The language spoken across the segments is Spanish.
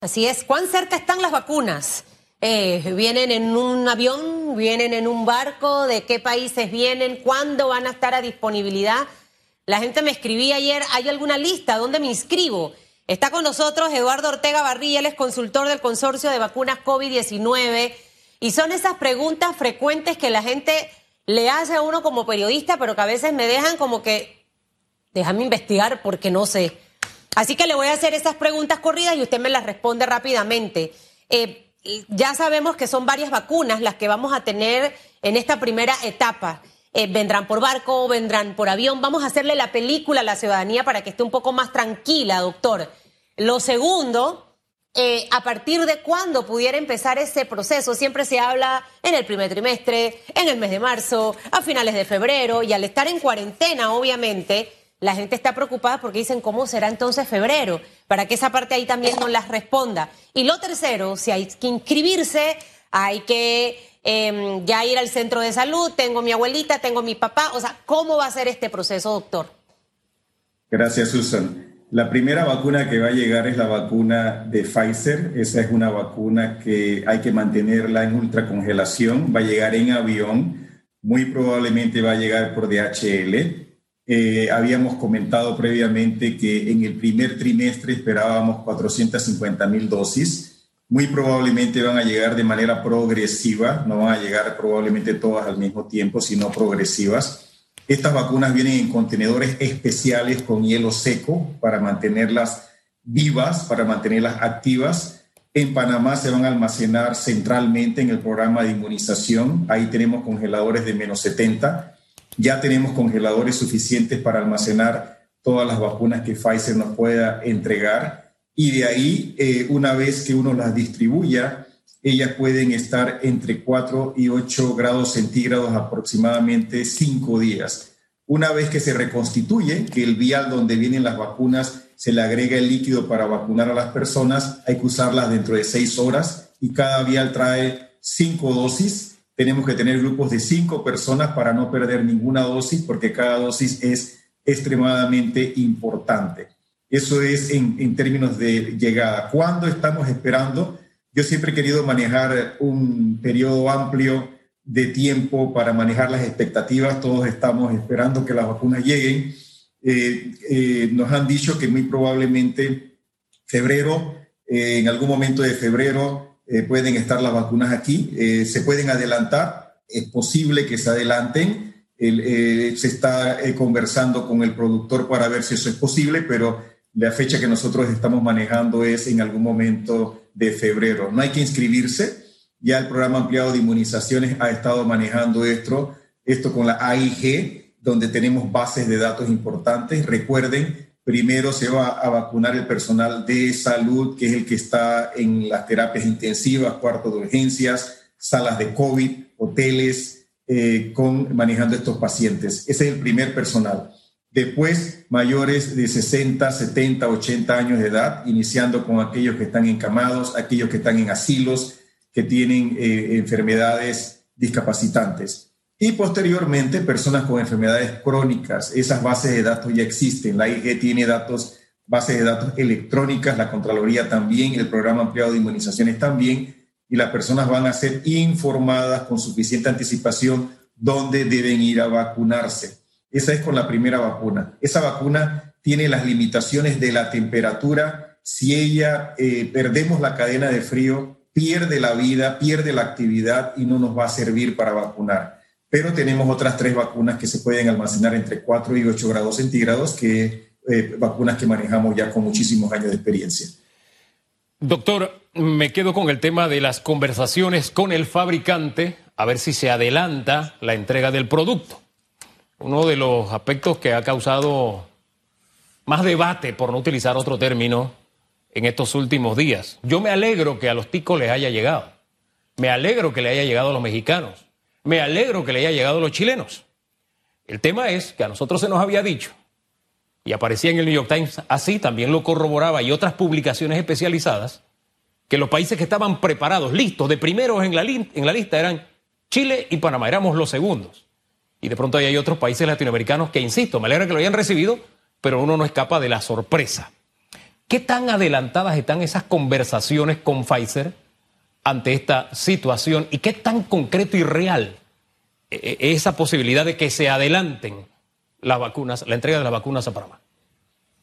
Así es. ¿Cuán cerca están las vacunas? Eh, ¿Vienen en un avión? ¿Vienen en un barco? ¿De qué países vienen? ¿Cuándo van a estar a disponibilidad? La gente me escribía ayer, ¿hay alguna lista? ¿Dónde me inscribo? Está con nosotros Eduardo Ortega Barrilla, él es consultor del consorcio de vacunas COVID-19. Y son esas preguntas frecuentes que la gente le hace a uno como periodista, pero que a veces me dejan como que, déjame investigar porque no sé. Así que le voy a hacer esas preguntas corridas y usted me las responde rápidamente. Eh, ya sabemos que son varias vacunas las que vamos a tener en esta primera etapa. Eh, vendrán por barco, vendrán por avión. Vamos a hacerle la película a la ciudadanía para que esté un poco más tranquila, doctor. Lo segundo, eh, ¿a partir de cuándo pudiera empezar ese proceso? Siempre se habla en el primer trimestre, en el mes de marzo, a finales de febrero, y al estar en cuarentena, obviamente, la gente está preocupada porque dicen cómo será entonces febrero, para que esa parte ahí también nos las responda. Y lo tercero, si hay que inscribirse, hay que em, ya ir al centro de salud, tengo mi abuelita, tengo mi papá, o sea, ¿cómo va a ser este proceso, doctor? Gracias, Susan. La primera vacuna que va a llegar es la vacuna de Pfizer. Esa es una vacuna que hay que mantenerla en ultracongelación. Va a llegar en avión. Muy probablemente va a llegar por DHL. Eh, habíamos comentado previamente que en el primer trimestre esperábamos 450 mil dosis. Muy probablemente van a llegar de manera progresiva, no van a llegar probablemente todas al mismo tiempo, sino progresivas. Estas vacunas vienen en contenedores especiales con hielo seco para mantenerlas vivas, para mantenerlas activas. En Panamá se van a almacenar centralmente en el programa de inmunización. Ahí tenemos congeladores de menos 70 ya tenemos congeladores suficientes para almacenar todas las vacunas que Pfizer nos pueda entregar y de ahí, eh, una vez que uno las distribuya, ellas pueden estar entre 4 y 8 grados centígrados aproximadamente 5 días. Una vez que se reconstituye, que el vial donde vienen las vacunas se le agrega el líquido para vacunar a las personas, hay que usarlas dentro de 6 horas y cada vial trae 5 dosis tenemos que tener grupos de cinco personas para no perder ninguna dosis, porque cada dosis es extremadamente importante. Eso es en, términos de llegada. ¿Cuándo estamos esperando? Yo siempre he querido manejar un periodo amplio de tiempo para manejar las expectativas. Todos estamos esperando que las vacunas lleguen. Eh, eh, nos han dicho que muy probablemente febrero, eh, en algún momento de febrero, eh, pueden estar las vacunas aquí, eh, se pueden adelantar, es posible que se adelanten, eh, se está conversando con el productor para ver si eso es posible, pero la fecha que nosotros estamos manejando es en algún momento de febrero. No hay que inscribirse, ya el programa ampliado de inmunizaciones ha estado manejando esto, esto con la AIG, donde tenemos bases de datos importantes. Recuerden Primero se va a vacunar el personal de salud, que es el que está en las terapias intensivas, cuartos de urgencias, salas de COVID, hoteles, eh, con, manejando estos pacientes. Ese es el primer personal. Después, mayores de 60, 70, 80 años de edad, iniciando con aquellos que están encamados, aquellos que están en asilos, que tienen eh, enfermedades discapacitantes. Y posteriormente, personas con enfermedades crónicas. Esas bases de datos ya existen. La IG tiene datos, bases de datos electrónicas, la Contraloría también, el programa ampliado de inmunizaciones también, y las personas van a ser informadas con suficiente anticipación dónde deben ir a vacunarse. Esa es con la primera vacuna. Esa vacuna tiene las limitaciones de la temperatura. Si ella eh, perdemos la cadena de frío, pierde la vida, pierde la actividad y no nos va a servir para vacunar pero tenemos otras tres vacunas que se pueden almacenar entre 4 y 8 grados centígrados, que eh, vacunas que manejamos ya con muchísimos años de experiencia. Doctor, me quedo con el tema de las conversaciones con el fabricante, a ver si se adelanta la entrega del producto. Uno de los aspectos que ha causado más debate, por no utilizar otro término, en estos últimos días. Yo me alegro que a los ticos les haya llegado. Me alegro que le haya llegado a los mexicanos. Me alegro que le haya llegado a los chilenos. El tema es que a nosotros se nos había dicho, y aparecía en el New York Times así, también lo corroboraba y otras publicaciones especializadas, que los países que estaban preparados, listos, de primeros en la, en la lista eran Chile y Panamá, éramos los segundos. Y de pronto hay otros países latinoamericanos que, insisto, me alegra que lo hayan recibido, pero uno no escapa de la sorpresa. ¿Qué tan adelantadas están esas conversaciones con Pfizer ante esta situación y qué tan concreto y real es esa posibilidad de que se adelanten las vacunas, la entrega de las vacunas a Panamá?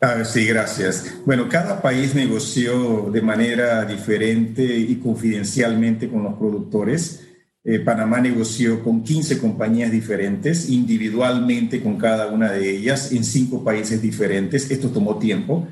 Ah, sí, gracias. Bueno, cada país negoció de manera diferente y confidencialmente con los productores. Eh, Panamá negoció con 15 compañías diferentes, individualmente con cada una de ellas, en cinco países diferentes. Esto tomó tiempo.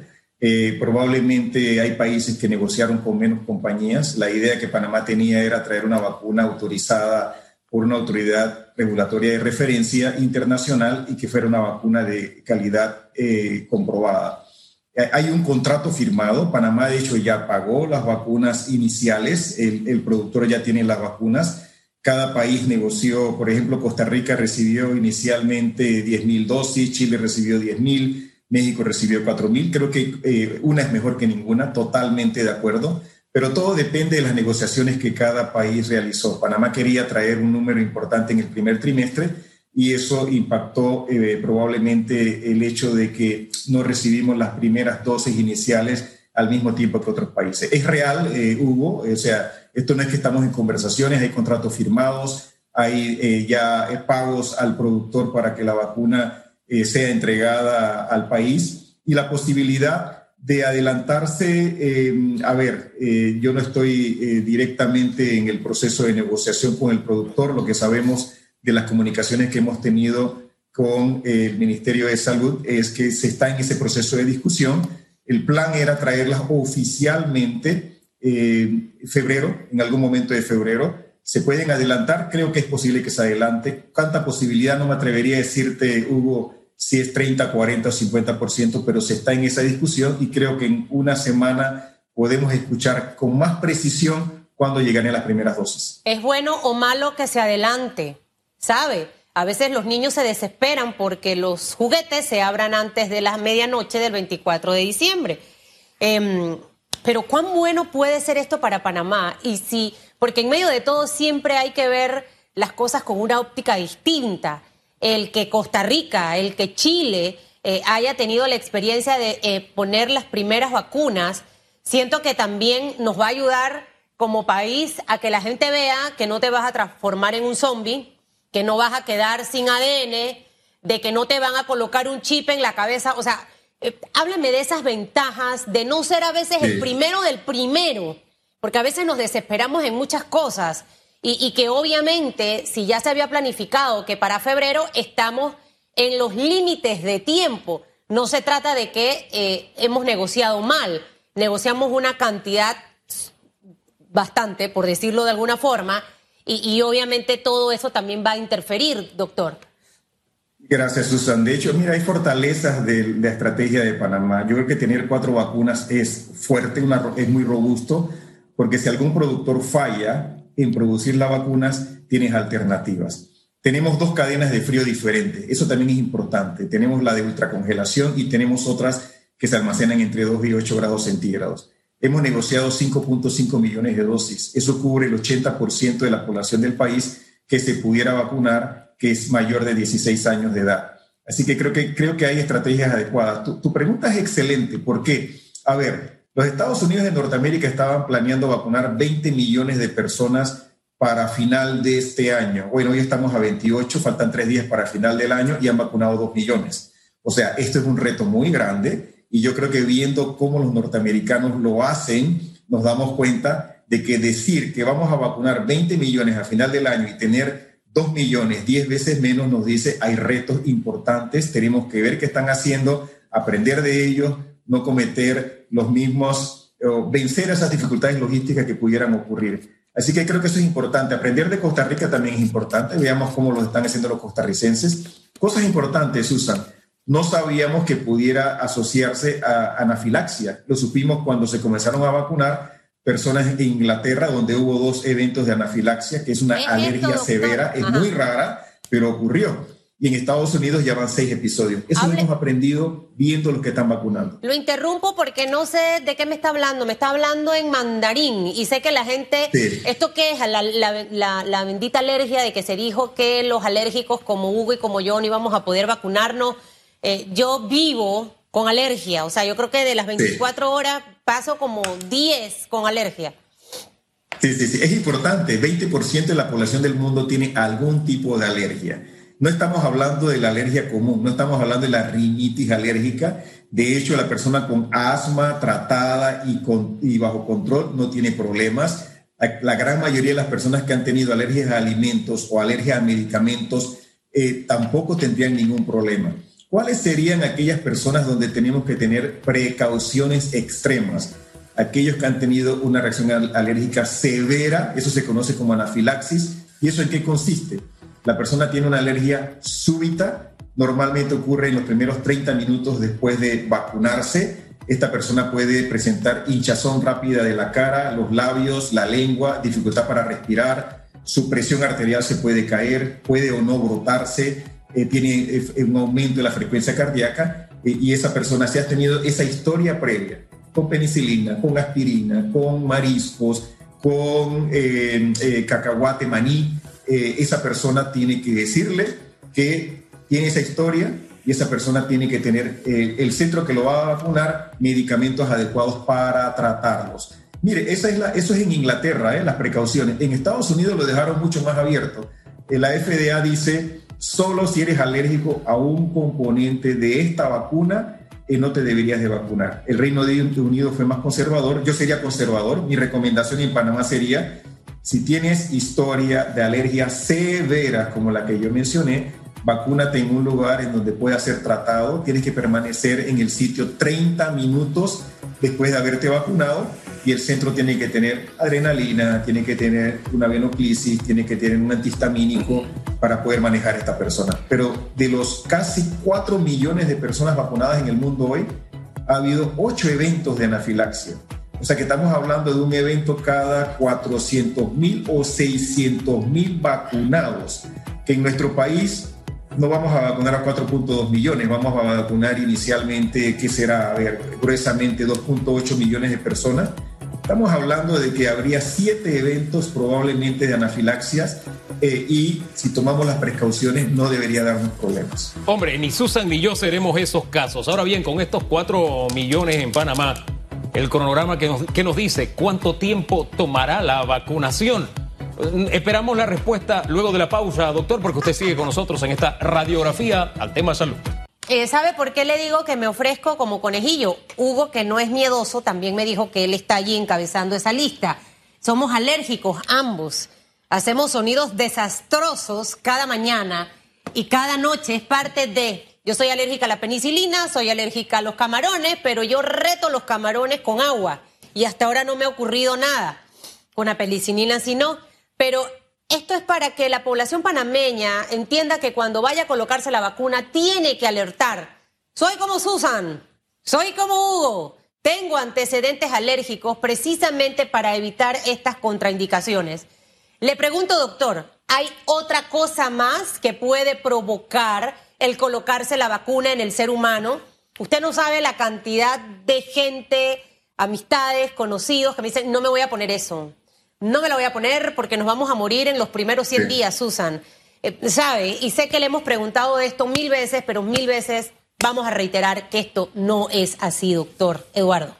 Eh, probablemente hay países que negociaron con menos compañías. La idea que Panamá tenía era traer una vacuna autorizada por una autoridad regulatoria de referencia internacional y que fuera una vacuna de calidad eh, comprobada. Eh, hay un contrato firmado, Panamá de hecho ya pagó las vacunas iniciales, el, el productor ya tiene las vacunas, cada país negoció, por ejemplo, Costa Rica recibió inicialmente 10 mil dosis, Chile recibió 10 mil, México recibió 4 mil, creo que eh, una es mejor que ninguna, totalmente de acuerdo pero todo depende de las negociaciones que cada país realizó. Panamá quería traer un número importante en el primer trimestre y eso impactó eh, probablemente el hecho de que no recibimos las primeras dosis iniciales al mismo tiempo que otros países. Es real, eh, Hugo, o sea, esto no es que estamos en conversaciones, hay contratos firmados, hay eh, ya pagos al productor para que la vacuna sea entregada al país y la posibilidad de adelantarse, eh, a ver, eh, yo no estoy eh, directamente en el proceso de negociación con el productor, lo que sabemos de las comunicaciones que hemos tenido con el Ministerio de Salud es que se está en ese proceso de discusión. El plan era traerlas oficialmente en febrero, en algún momento de febrero. Se pueden adelantar, creo que es posible que se adelante. ¿Cuánta posibilidad? No me atrevería a decirte, Hugo, si es 30, 40 o 50%, pero se está en esa discusión y creo que en una semana podemos escuchar con más precisión cuándo llegan las primeras dosis. ¿Es bueno o malo que se adelante? ¿Sabe? A veces los niños se desesperan porque los juguetes se abran antes de la medianoche del 24 de diciembre. Em, pero ¿cuán bueno puede ser esto para Panamá? Y si, porque en medio de todo siempre hay que ver las cosas con una óptica distinta el que Costa Rica, el que Chile eh, haya tenido la experiencia de eh, poner las primeras vacunas, siento que también nos va a ayudar como país a que la gente vea que no te vas a transformar en un zombie, que no vas a quedar sin ADN, de que no te van a colocar un chip en la cabeza. O sea, eh, háblame de esas ventajas, de no ser a veces el primero del primero, porque a veces nos desesperamos en muchas cosas. Y, que obviamente, si ya se había planificado que para febrero estamos en los límites de tiempo, no se trata de que eh, hemos negociado mal, negociamos una cantidad bastante, por decirlo de alguna forma, y, obviamente todo eso también va a interferir, doctor. Gracias, Susan. De hecho, mira, hay fortalezas de, la estrategia de Panamá. Yo creo que tener cuatro vacunas es fuerte, es muy robusto, porque si algún productor falla, en producir las vacunas, tienes alternativas. Tenemos dos cadenas de frío diferentes, eso también es importante. Tenemos la de ultracongelación y tenemos otras que se almacenan entre 2 y 8 grados centígrados. Hemos negociado 5.5 millones de dosis. Eso cubre el 80% de la población del país que se pudiera vacunar, que es mayor de 16 años de edad. Así que creo que, creo que hay estrategias adecuadas. Tu, tu pregunta es excelente. ¿Por qué? A ver, los Estados Unidos de Norteamérica estaban planeando vacunar 20 millones de personas para final de este año. Bueno, hoy estamos a 28, faltan tres días para final del año y han vacunado 2 millones. O sea, esto es un reto muy grande y yo creo que viendo cómo los norteamericanos lo hacen, nos damos cuenta de que decir que vamos a vacunar 20 millones a final del año y tener 2 millones, 10 veces menos, nos dice hay retos importantes, tenemos que ver qué están haciendo, aprender de ellos, no cometer los mismos, o vencer esas dificultades logísticas que pudieran ocurrir. Así que creo que eso es importante. Aprender de Costa Rica también es importante. Veamos cómo lo están haciendo los costarricenses. Cosas importantes, Susan. No sabíamos que pudiera asociarse a anafilaxia. Lo supimos cuando se comenzaron a vacunar personas en Inglaterra, donde hubo dos eventos de anafilaxia, que es una alergia severa, es muy rara, pero ocurrió y en Estados Unidos ya van seis episodios. Eso lo hemos aprendido viendo los que están vacunando. Lo interrumpo porque no sé de qué me está hablando. Me está hablando en mandarín y sé que la gente, ¿esto qué es? La, bendita alergia de que se dijo que los alérgicos como Hugo y como yo no íbamos a poder vacunarnos. Eh, yo vivo con alergia. O sea, yo creo que de las 24 horas paso como 10 con alergia. Sí, sí, sí, es importante. 20% de la población del mundo tiene algún tipo de alergia. No estamos hablando de la alergia común, no estamos hablando de la rinitis alérgica. De hecho, la persona con asma tratada y, bajo control no tiene problemas. La gran mayoría de las personas que han tenido alergias a alimentos o alergias a medicamentos eh, tampoco tendrían ningún problema. ¿Cuáles serían aquellas personas donde tenemos que tener precauciones extremas? Aquellos que han tenido una reacción alérgica severa, eso se conoce como anafilaxis. ¿Y eso en qué consiste? La persona tiene una alergia súbita, normalmente ocurre en los primeros 30 minutos después de vacunarse. Esta persona puede presentar hinchazón rápida de la cara, los labios, la lengua, dificultad para respirar, su presión arterial se puede caer, puede o no brotarse, eh, tiene eh, un aumento de la frecuencia cardíaca eh, y esa persona si ha tenido esa historia previa con penicilina, con aspirina, con mariscos, con cacahuate, maní, eh, esa persona tiene que decirle que tiene esa historia y esa persona tiene que tener eh, el centro que lo va a vacunar medicamentos adecuados para tratarlos. Mire, esa es la, eso es en Inglaterra, ¿eh? las precauciones. En Estados Unidos lo dejaron mucho más abierto. La FDA dice, solo si eres alérgico a un componente de esta vacuna, no te deberías de vacunar. El Reino Unido fue más conservador, yo sería conservador. Mi recomendación en Panamá sería si tienes historia de alergia severa como la que yo mencioné, vacúnate en un lugar en donde pueda ser tratado. Tienes que permanecer en el sitio 30 minutos después de haberte vacunado y el centro tiene que tener adrenalina, tiene que tener una venoclisis, tiene que tener un antihistamínico para poder manejar a esta persona. Pero de los casi 4 millones de personas vacunadas en el mundo hoy, ha habido 8 eventos de anafilaxia. O sea que estamos hablando de un evento cada 400 mil o 600 mil vacunados, que en nuestro país no vamos a vacunar a 4.2 millones, vamos a vacunar inicialmente, ¿qué será? Gruesamente 2.8 millones de personas. Estamos hablando de que habría siete eventos probablemente de anafilaxias eh, y si tomamos las precauciones no debería darnos problemas. Hombre, ni Susan ni yo seremos esos casos. Ahora bien, con estos 4 millones en Panamá, el cronograma que nos, que nos dice cuánto tiempo tomará la vacunación. Esperamos la respuesta luego de la pausa, doctor, porque usted sigue con nosotros en esta radiografía al tema salud. Eh, ¿Sabe por qué le digo que me ofrezco como conejillo? Hugo, que no es miedoso, también me dijo que él está allí encabezando esa lista. Somos alérgicos ambos. Hacemos sonidos desastrosos cada mañana y cada noche es parte de yo soy alérgica a la penicilina, soy alérgica a los camarones, pero yo reto los camarones con agua. Y hasta ahora no me ha ocurrido nada. Con la penicilina sí no. Pero esto es para que la población panameña entienda que cuando vaya a colocarse la vacuna tiene que alertar. Soy como Susan, soy como Hugo. Tengo antecedentes alérgicos precisamente para evitar estas contraindicaciones. Le pregunto, doctor, ¿hay otra cosa más que puede provocar el colocarse la vacuna en el ser humano. Usted no sabe la cantidad de gente, amistades, conocidos que me dicen, no me voy a poner eso. No me la voy a poner porque nos vamos a morir en los primeros 100 días, Susan. Eh, ¿Sabe? Y sé que le hemos preguntado esto mil veces, pero mil veces vamos a reiterar que esto no es así, doctor Eduardo.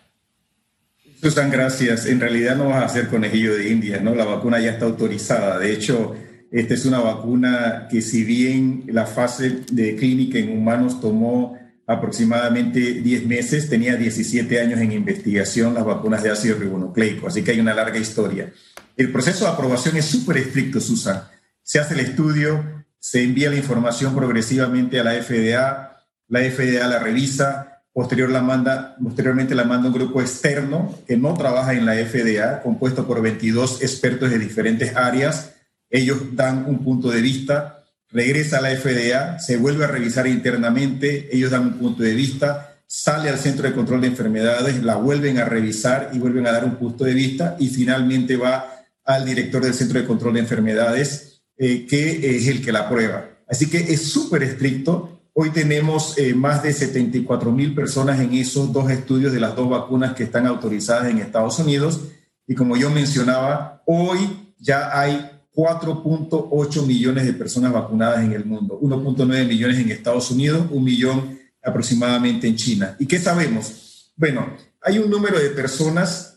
Susan, gracias. En realidad no vas a ser conejillo de India, ¿no? La vacuna ya está autorizada. De hecho, esta es una vacuna que si bien la fase de clínica en humanos tomó aproximadamente 10 meses, tenía 17 años en investigación las vacunas de ácido ribonucleico, así que hay una larga historia. El proceso de aprobación es súper estricto, Susan. Se hace el estudio, se envía la información progresivamente a la FDA, la FDA la revisa, posterior la manda, posteriormente la manda un grupo externo que no trabaja en la FDA, compuesto por 22 expertos de diferentes áreas, ellos dan un punto de vista, regresa a la FDA, se vuelve a revisar internamente, ellos dan un punto de vista, sale al Centro de Control de Enfermedades, la vuelven a revisar y vuelven a dar un punto de vista y finalmente va al director del Centro de Control de Enfermedades, eh, que es el que la aprueba. Así que es súper estricto. Hoy tenemos eh, más de 74 mil personas en esos dos estudios de las dos vacunas que están autorizadas en Estados Unidos. Y como yo mencionaba, hoy ya hay 4.8 millones de personas vacunadas en el mundo, 1.9 millones en Estados Unidos, un millón aproximadamente en China. ¿Y qué sabemos? Bueno, hay un número de personas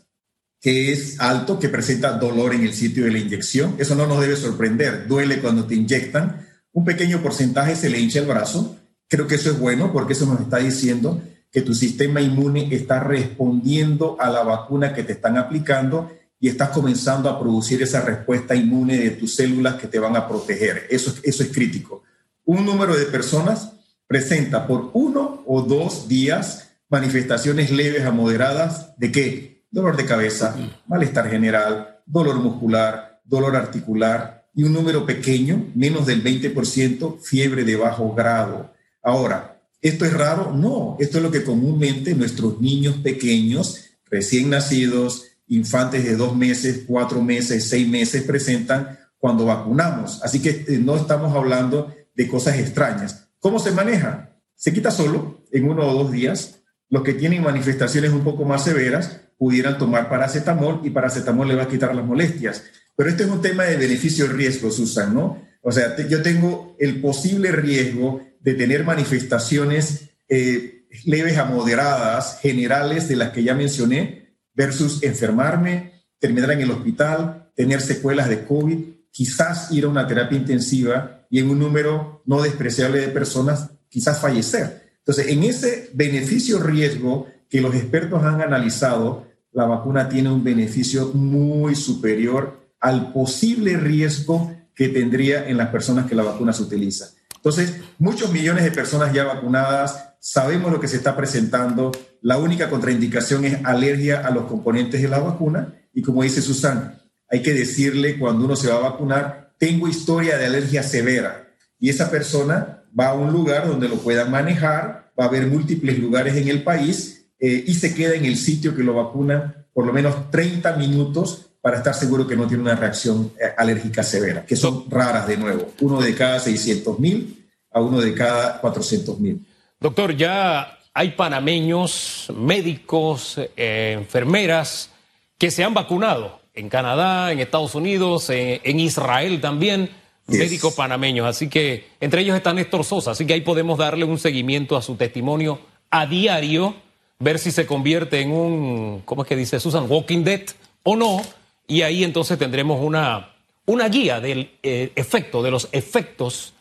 que es alto, que presenta dolor en el sitio de la inyección. Eso no nos debe sorprender. Duele cuando te inyectan. Un pequeño porcentaje se le hincha el brazo. Creo que eso es bueno porque eso nos está diciendo que tu sistema inmune está respondiendo a la vacuna que te están aplicando y estás comenzando a producir esa respuesta inmune de tus células que te van a proteger. Eso, eso es crítico. Un número de personas presenta por uno o dos días manifestaciones leves a moderadas de qué? Dolor de cabeza, malestar general, dolor muscular, dolor articular y un número pequeño, menos del 20%, fiebre de bajo grado. Ahora, ¿esto es raro? No, esto es lo que comúnmente nuestros niños pequeños, recién nacidos, infantes de dos meses, cuatro meses, seis meses presentan cuando vacunamos. Así que eh, no estamos hablando de cosas extrañas. ¿Cómo se maneja? Se quita solo en uno o dos días. Los que tienen manifestaciones un poco más severas pudieran tomar paracetamol y paracetamol le va a quitar las molestias. Pero este es un tema de beneficio-riesgo, Susan, ¿no? O sea, yo tengo el posible riesgo de tener manifestaciones eh, leves a moderadas, generales, de las que ya mencioné, versus enfermarme, terminar en el hospital, tener secuelas de COVID, quizás ir a una terapia intensiva y en un número no despreciable de personas, quizás fallecer. Entonces, en ese beneficio-riesgo que los expertos han analizado, la vacuna tiene un beneficio muy superior al posible riesgo que tendría en las personas que la vacuna se utiliza. Entonces, muchos millones de personas ya vacunadas, sabemos lo que se está presentando, la única contraindicación es alergia a los componentes de la vacuna y como dice Susan, hay que decirle cuando uno se va a vacunar, tengo historia de alergia severa y esa persona va a un lugar donde lo puedan manejar, va a haber múltiples lugares en el país eh, y se queda en el sitio que lo vacuna por lo menos 30 minutos para estar seguro que no tiene una reacción eh, alérgica severa, que son raras de nuevo, uno de cada 600 mil a uno de cada 400 mil. Doctor, ya hay panameños, médicos, eh, enfermeras que se han vacunado en Canadá, en Estados Unidos, en, Israel también, médicos panameños. Así que entre ellos está Néstor Sosa, así que ahí podemos darle un seguimiento a su testimonio a diario, ver si se convierte en un, ¿cómo es que dice Susan? Walking Dead o no, y ahí entonces tendremos una, una guía del eh, efecto, de los efectos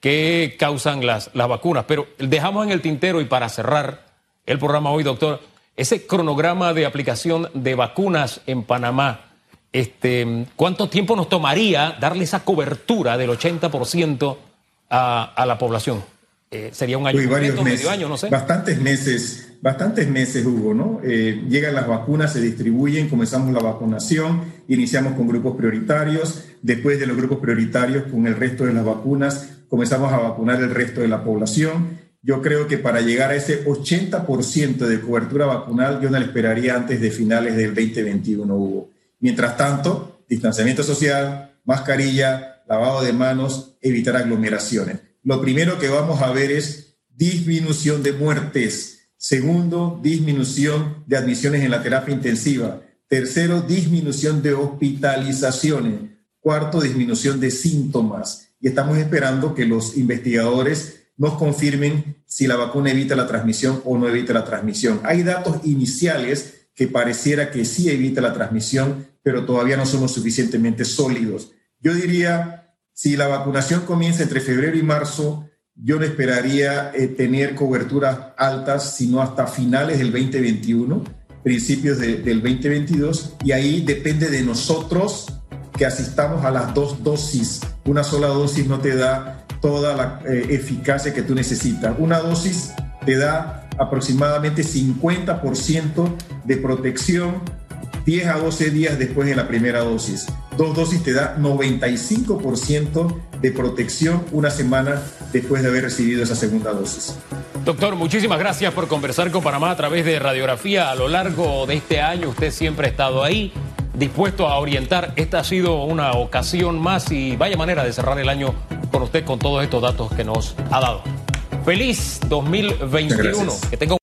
que causan las, las vacunas. Pero dejamos en el tintero y para cerrar el programa hoy, doctor, ese cronograma de aplicación de vacunas en Panamá, este, ¿cuánto tiempo nos tomaría darle esa cobertura del 80% a, a la población? Eh, sería un año, varios medio año, no sé. Bastantes meses, bastantes meses, Hugo, ¿no? Eh, llegan las vacunas, se distribuyen, comenzamos la vacunación, iniciamos con grupos prioritarios, después de los grupos prioritarios, con el resto de las vacunas, comenzamos a vacunar el resto de la población. Yo creo que para llegar a ese 80% de cobertura vacunal, yo no le esperaría antes de finales del 2021, Hugo. Mientras tanto, distanciamiento social, mascarilla, lavado de manos, evitar aglomeraciones. Lo primero que vamos a ver es disminución de muertes. Segundo, disminución de admisiones en la terapia intensiva. Tercero, disminución de hospitalizaciones. Cuarto, disminución de síntomas y estamos esperando que los investigadores nos confirmen si la vacuna evita la transmisión o no evita la transmisión. Hay datos iniciales que pareciera que sí evita la transmisión, pero todavía no somos suficientemente sólidos. Yo diría, si la vacunación comienza entre febrero y marzo, yo no esperaría eh, tener coberturas altas, sino hasta finales del 2021, principios del 2022, y ahí depende de nosotros que asistamos a las dos dosis. Una sola dosis no te da toda la eh, eficacia que tú necesitas. Una dosis te da aproximadamente 50% de protección 10 a 12 días después de la primera dosis. Dos dosis te da 95% de protección una semana después de haber recibido esa segunda dosis. Doctor, muchísimas gracias por conversar con Panamá a través de radiografía a lo largo de este año. Usted siempre ha estado ahí dispuesto a orientar. Esta ha sido una ocasión más y vaya manera de cerrar el año con usted con todos estos datos que nos ha dado. Feliz 2021. Que tenga